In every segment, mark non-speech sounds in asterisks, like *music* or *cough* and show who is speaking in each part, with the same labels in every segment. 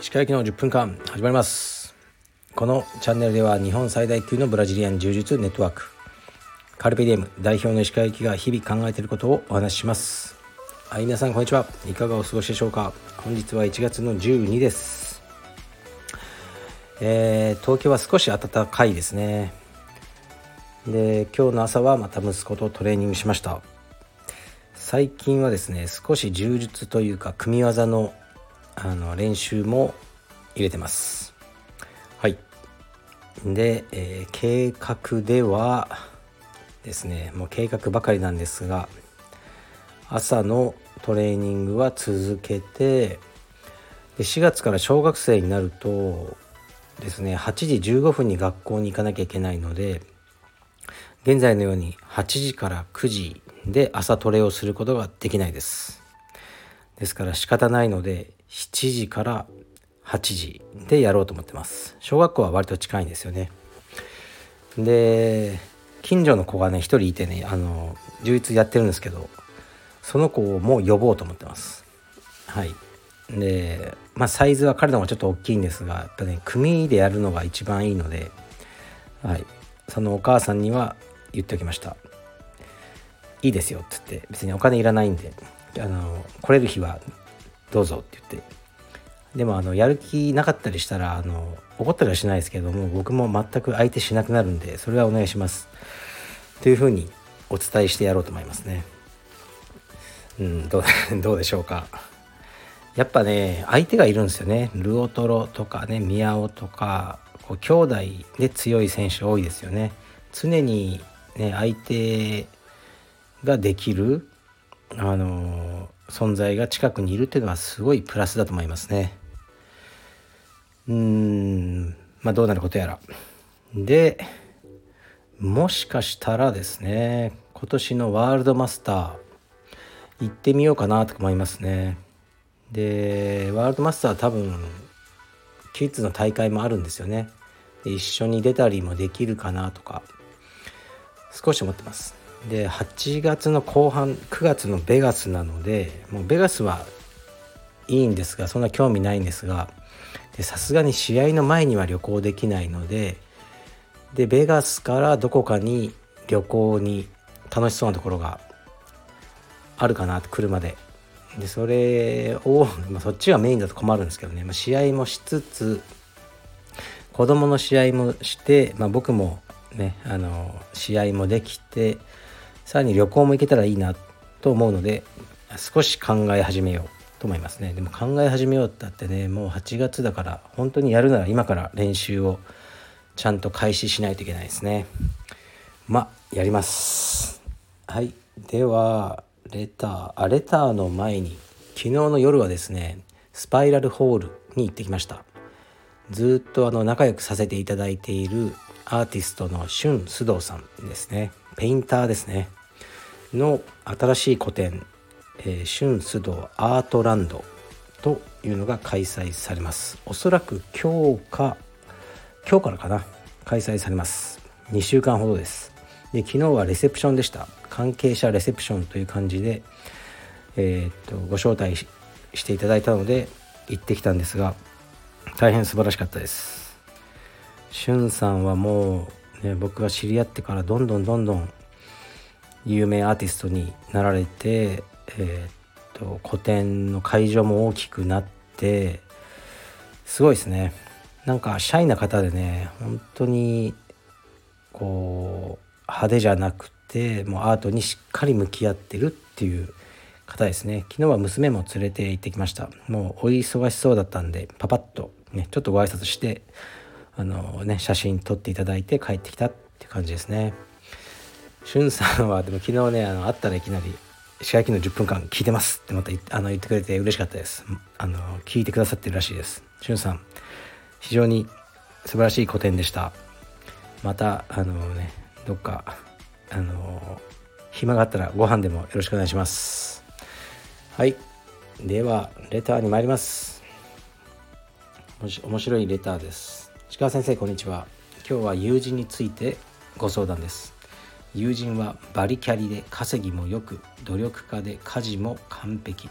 Speaker 1: 石川行きの10分間始まります。このチャンネルでは日本最大級のブラジリアン柔術ネットワークカルペディエム代表の石川行きが日々考えていることをお話しします。はい皆さんこんにちは。いかがお過ごしでしょうか。本日は1月の12です。えー、東京は少し暖かいですね。で今日の朝はまた息子とトレーニングしました。最近はですね少し柔術というか組み技のあの練習も入れてます。はい。で、えー、計画ではですねもう計画ばかりなんですが朝のトレーニングは続けてで4月から小学生になるとですね8時15分に学校に行かなきゃいけないので現在のように8時から9時で朝トレをすることができないです。ですから仕方ないので7時から8時でやろうと思ってます。小学校は割と近いんですよね。で近所の子がね1人いてねあの充実やってるんですけどその子をもう呼ぼうと思ってます。はい。でまあサイズは彼の方がちょっと大きいんですがやっぱね組でやるのが一番いいのではい。そのお母さんには言っておきました。いいですよって言って別にお金いらないんであの来れる日はどうぞって言って。でもあのやる気なかったりしたらあの怒ったりはしないですけども僕も全く相手しなくなるんでそれはお願いします。というふうにお伝えしてやろうと思いますね。うんどう *laughs* どうでしょうか。やっぱね相手がいるんですよね。ルオトロとかね宮尾とかこう兄弟で強い選手多いですよね。常にね相手ができるあの存在が近くにいるっていうのはすごいプラスだと思いますね。うーんまあどうなることやら。でもしかしたらですね今年のワールドマスター行ってみようかなと思いますね。でワールドマスター多分キッズの大会もあるんですよね。で一緒に出たりもできるかなとか少し思ってます。で8月の後半9月のベガスなのでもうベガスはいいんですがそんな興味ないんですがさすがに試合の前には旅行できないのででベガスからどこかに旅行に楽しそうなところがあるかな車で。でそれを、まあ、そっちがメインだと困るんですけどね、まあ、試合もしつつ子供の試合もして、まあ、僕もねあの試合もできてさらに旅行も行けたらいいなと思うので少し考え始めようと思いますね。でも考え始めようってあってねもう8月だから本当にやるなら今から練習をちゃんと開始しないといけないですね。まやります。はい。ではレター。あレターの前に昨日の夜はですねスパイラルホールに行ってきました。ずっとあの仲良くさせていただいているアーティストの俊須藤さんですね。ペインターですね。の新しい個展「えー、春須藤アートランド」というのが開催されます。おそらく今日か今日からかな。開催されます。2週間ほどです。で昨日はレセプションでした。関係者レセプションという感じで、えー、っとご招待していただいたので行ってきたんですが大変素晴らしかったです。しゅんさんはもう、ね、僕が知り合ってからどんどんどんどん有名アーティストになられて、えー、っと個展の会場も大きくなってすごいですね。なんかシャイな方でね本当にこう派手じゃなくてもうアートにしっかり向き合ってるっていう方ですね。昨日は娘も連れて行ってきました。もうお忙しそうだったんでパパッとねちょっとご挨拶してあのね写真撮っていただいて帰ってきたって感じですね。しゅんさんはでも昨日ねあの会ったらいきなり「石垣の10分間聞いてます」ってまたあの言ってくれて嬉しかったです。あの聞いてくださってるらしいです。しゅんさん非常に素晴らしい個展でした。またあのねどっかあの暇があったらご飯でもよろしくお願いします。はい。ではレターに参ります。面白いレターです。石川先生こんにちは。今日は友人についてご相談です。友人はバリキャリで稼ぎもよく努力家で家事も完璧。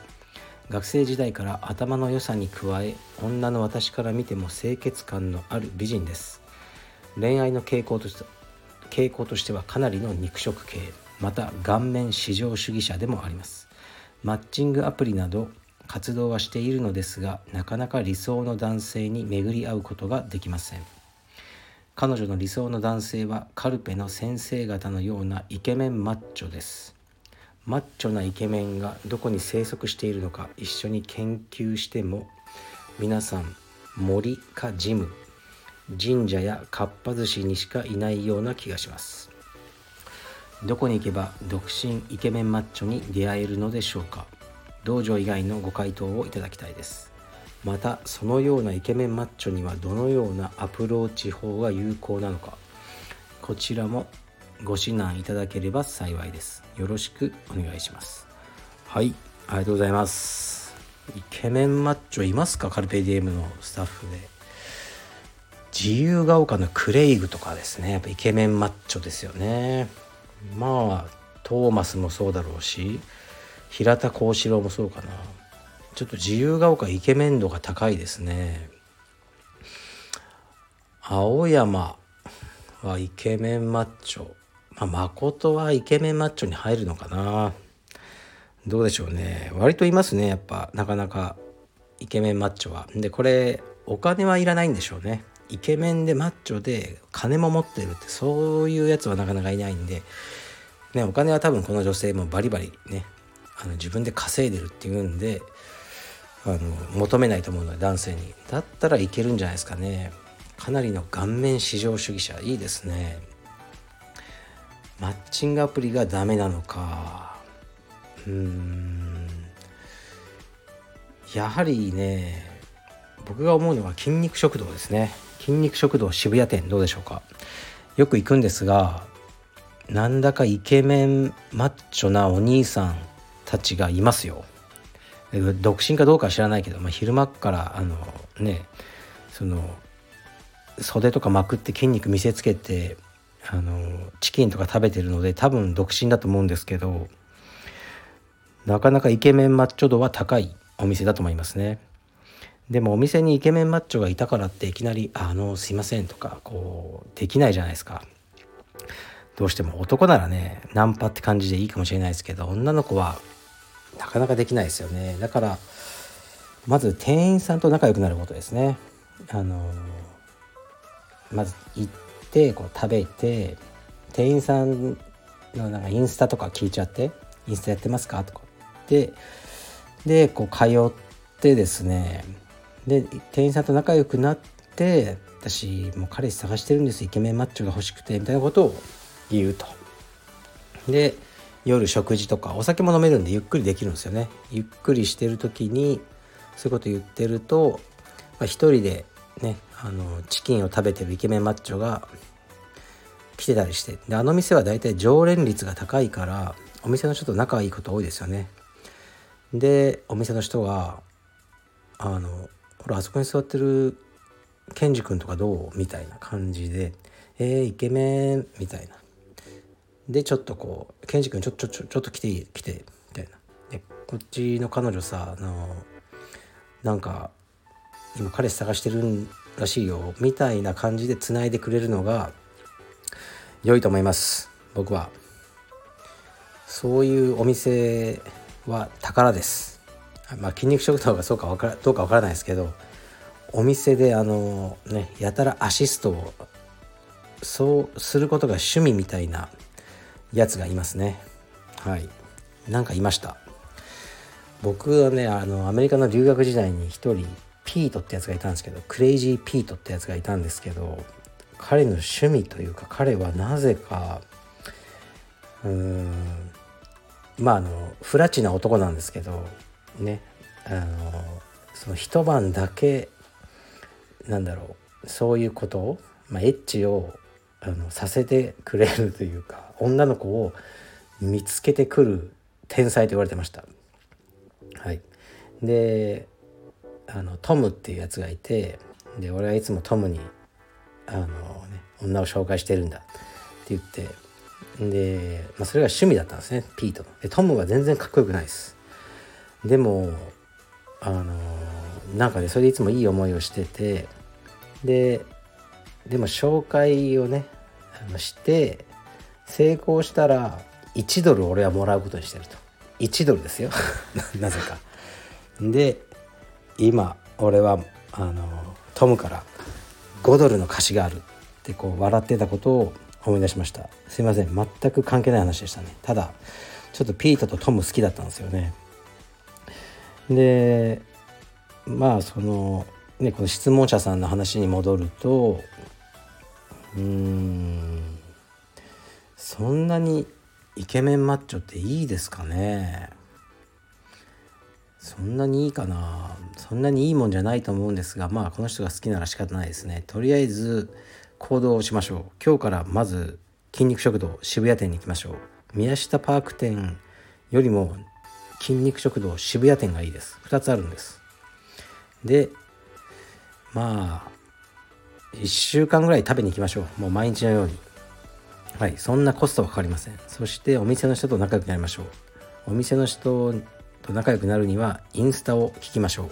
Speaker 1: 学生時代から頭の良さに加え女の私から見ても清潔感のある美人です。恋愛の傾向として傾向としてはかなりの肉食系。また顔面至上主義者でもあります。マッチングアプリなど活動はしているのですがなかなか理想の男性に巡り合うことができません。彼女の理想の男性はカルペの先生方のようなイケメンマッチョです。マッチョなイケメンがどこに生息しているのか一緒に研究しても皆さん森かジム神社やかっぱ寿司にしかいないような気がします。どこに行けば独身イケメンマッチョに出会えるのでしょうか。道場以外のご回答をいただきたいです。またそのようなイケメンマッチョにはどのようなアプローチ法が有効なのかこちらもご指南いただければ幸いです。よろしくお願いします。はいありがとうございます。イケメンマッチョいますか？カルペディエムのスタッフで。自由が丘のクレイグとかですね。やっぱイケメンマッチョですよね。まあトーマスもそうだろうし平田幸四郎もそうかな。ちょっと自由が丘イケメン度が高いですね。青山はイケメンマッチョ。まあ誠はイケメンマッチョに入るのかな。どうでしょうね。割といますね。やっぱなかなかイケメンマッチョは。でこれお金はいらないんでしょうね。イケメンでマッチョで金も持ってるってそういうやつはなかなかいないんで、ね、お金は多分この女性もバリバリねあの自分で稼いでるっていうんであの求めないと思うので男性に。だったらいけるんじゃないですかね。かなりの顔面至上主義者。いいですね。マッチングアプリがダメなのか。うん。やはりね僕が思うのは筋肉食堂ですね。筋肉食堂渋谷店どうでしょうか。よく行くんですがなんだかイケメンマッチョなお兄さんたちがいますよ。独身かどうかは知らないけど、まあ、昼間からあのねその袖とかまくって筋肉見せつけてあのチキンとか食べてるので多分独身だと思うんですけどなかなかイケメンマッチョ度は高いお店だと思いますね。でもお店にイケメンマッチョがいたからっていきなり「あのすいません」とかこうできないじゃないですか。どうしても男ならねナンパって感じでいいかもしれないですけど女の子はなかなかできないですよね。だからまず店員さんと仲良くなることですね。あのまず行ってこう食べて店員さんのなんかインスタとか聞いちゃって「インスタやってますか?」とか。ででこう通ってですね。で店員さんと仲良くなって私もう彼氏探してるんです。イケメンマッチョが欲しくてみたいなことを言うと。で夜食事とかお酒も飲めるんでゆっくりできるんですよね。ゆっくりしてる時にそういうこと言ってると、まあ、一人でねあのチキンを食べてるイケメンマッチョが来てたりしてであの店は大体常連率が高いからお店の人と仲いいこと多いですよね。でお店の人が「あのほらあそこに座ってるケンジ君とかどう?」みたいな感じで「えー、イケメン」みたいな。でちょっとこう「ケンジ君ちょちょちょちょっと来ていい？来て」みたいな。でこっちの彼女さあのなんか今彼氏探してるらしいよ。みたいな感じでつないでくれるのが良いと思います。僕は。そういうお店は宝です。まあ筋肉食堂がそうかわからどうかわからないですけどお店であのねやたらアシストをそうすることが趣味みたいなやつがいますね。はい。なんかいました。僕はねあのアメリカの留学時代に一人ピートってやつがいたんですけどクレイジーピートってやつがいたんですけど彼の趣味というか彼はなぜかうーんまああの不ラチな男なんですけどねあのその一晩だけなんだろうそういうことを、まあ、エッチをあのさせてくれるというか女の子を見つけてくる天才と言われてました。はい、であのトムっていうやつがいてで俺はいつもトムにあの、ね、女を紹介してるんだって言ってで、まあ、それが趣味だったんですねピートの。でトムは全然かっこよくないです。でもあのなんかねそれでいつもいい思いをしててででも紹介をねして成功したら1ドル俺はもらうことにしてると。1ドルですよ。*laughs* なぜか。で今俺はあのトムから5ドルの貸しがある。ってこう笑ってたことを思い出しました。すいません。全く関係ない話でしたね。ただちょっとピートとトム好きだったんですよね。でまあそのねこの質問者さんの話に戻るとうーん。そんなにイケメンマッチョっていいですかね？そんなにいいかな？そんなにいいもんじゃないと思うんですがまあこの人が好きなら仕方ないですね。とりあえず行動をしましょう。今日からまず筋肉食堂渋谷店に行きましょう。宮下パーク店よりも筋肉食堂渋谷店がいいです。2つあるんです。でまあ1週間ぐらい食べに行きましょう。もう毎日のように。はいそんなコストはかかりません。そしてお店の人と仲良くなりましょう。お店の人と仲良くなるにはインスタを聞きましょう。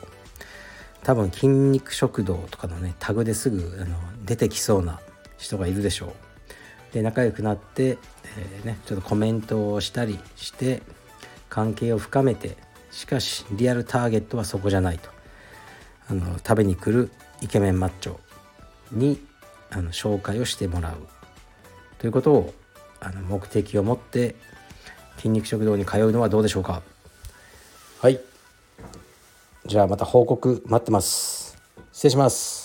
Speaker 1: 多分筋肉食堂とかのねタグですぐあの出てきそうな人がいるでしょう。で仲良くなって、えー、ね、ちょっとコメントをしたりして関係を深めてしかしリアルターゲットはそこじゃないと。あの食べに来るイケメンマッチョにあの紹介をしてもらう。ということをあの目的を持って筋肉食堂に通うのはどうでしょうか？はい。じゃあまた報告待ってます。失礼します。